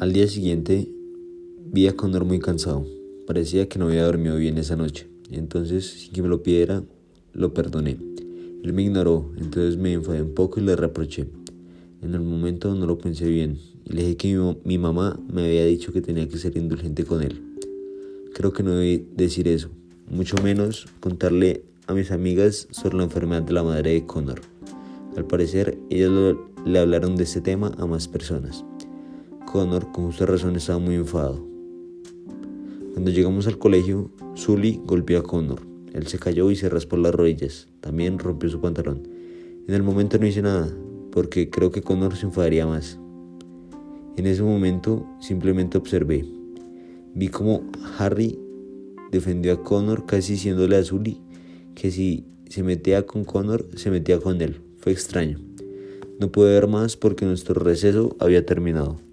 Al día siguiente vi a Connor muy cansado. Parecía que no había dormido bien esa noche. Entonces, sin que me lo pidiera, lo perdoné. Él me ignoró, entonces me enfadé un poco y le reproché. En el momento no lo pensé bien y le dije que mi, mi mamá me había dicho que tenía que ser indulgente con él. Creo que no debí decir eso, mucho menos contarle a mis amigas sobre la enfermedad de la madre de Connor. Al parecer, ellas le hablaron de este tema a más personas. Connor, con justa razón, estaba muy enfadado. Cuando llegamos al colegio, Sully golpeó a Connor. Él se cayó y se raspó las rodillas. También rompió su pantalón. En el momento no hice nada, porque creo que Connor se enfadaría más. En ese momento simplemente observé. Vi como Harry defendió a Connor casi diciéndole a Sully que si se metía con Connor, se metía con él. Fue extraño. No pude ver más porque nuestro receso había terminado.